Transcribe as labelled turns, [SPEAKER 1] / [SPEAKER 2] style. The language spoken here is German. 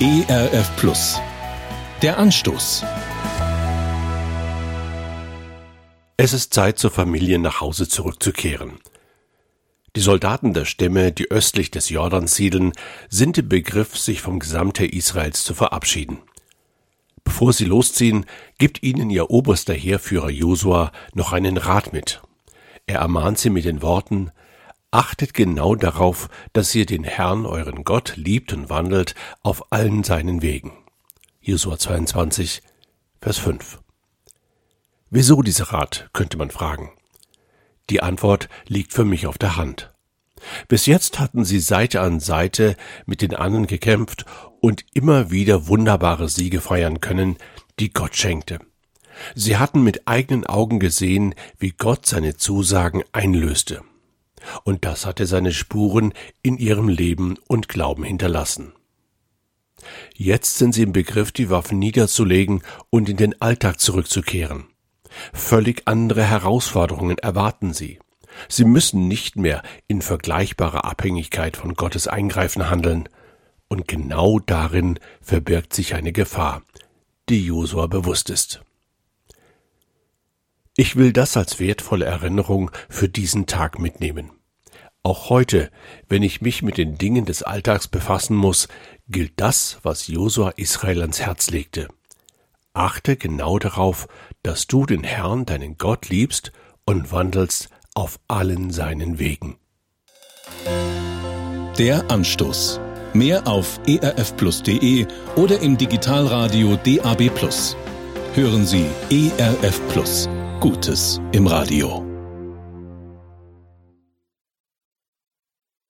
[SPEAKER 1] ERF Plus. Der Anstoß.
[SPEAKER 2] Es ist Zeit, zur Familie nach Hause zurückzukehren. Die Soldaten der Stämme, die östlich des Jordans siedeln, sind im Begriff, sich vom Gesamtheer Israels zu verabschieden. Bevor sie losziehen, gibt ihnen ihr oberster Heerführer Josua noch einen Rat mit. Er ermahnt sie mit den Worten Achtet genau darauf, dass ihr den Herrn, euren Gott, liebt und wandelt auf allen seinen Wegen. Josua 22, Vers 5. Wieso dieser Rat, könnte man fragen. Die Antwort liegt für mich auf der Hand. Bis jetzt hatten sie Seite an Seite mit den anderen gekämpft und immer wieder wunderbare Siege feiern können, die Gott schenkte. Sie hatten mit eigenen Augen gesehen, wie Gott seine Zusagen einlöste. Und das hatte seine Spuren in ihrem Leben und Glauben hinterlassen. Jetzt sind sie im Begriff, die Waffen niederzulegen und in den Alltag zurückzukehren. Völlig andere Herausforderungen erwarten sie. Sie müssen nicht mehr in vergleichbarer Abhängigkeit von Gottes Eingreifen handeln, und genau darin verbirgt sich eine Gefahr, die Josua bewusst ist. Ich will das als wertvolle Erinnerung für diesen Tag mitnehmen. Auch heute, wenn ich mich mit den Dingen des Alltags befassen muss, gilt das, was Josua Israel ans Herz legte. Achte genau darauf, dass du den Herrn, deinen Gott, liebst und wandelst auf allen seinen Wegen.
[SPEAKER 1] Der Anstoß. Mehr auf erfplus.de oder im Digitalradio DAB+. Hören Sie ERF Plus. Gutes im Radio.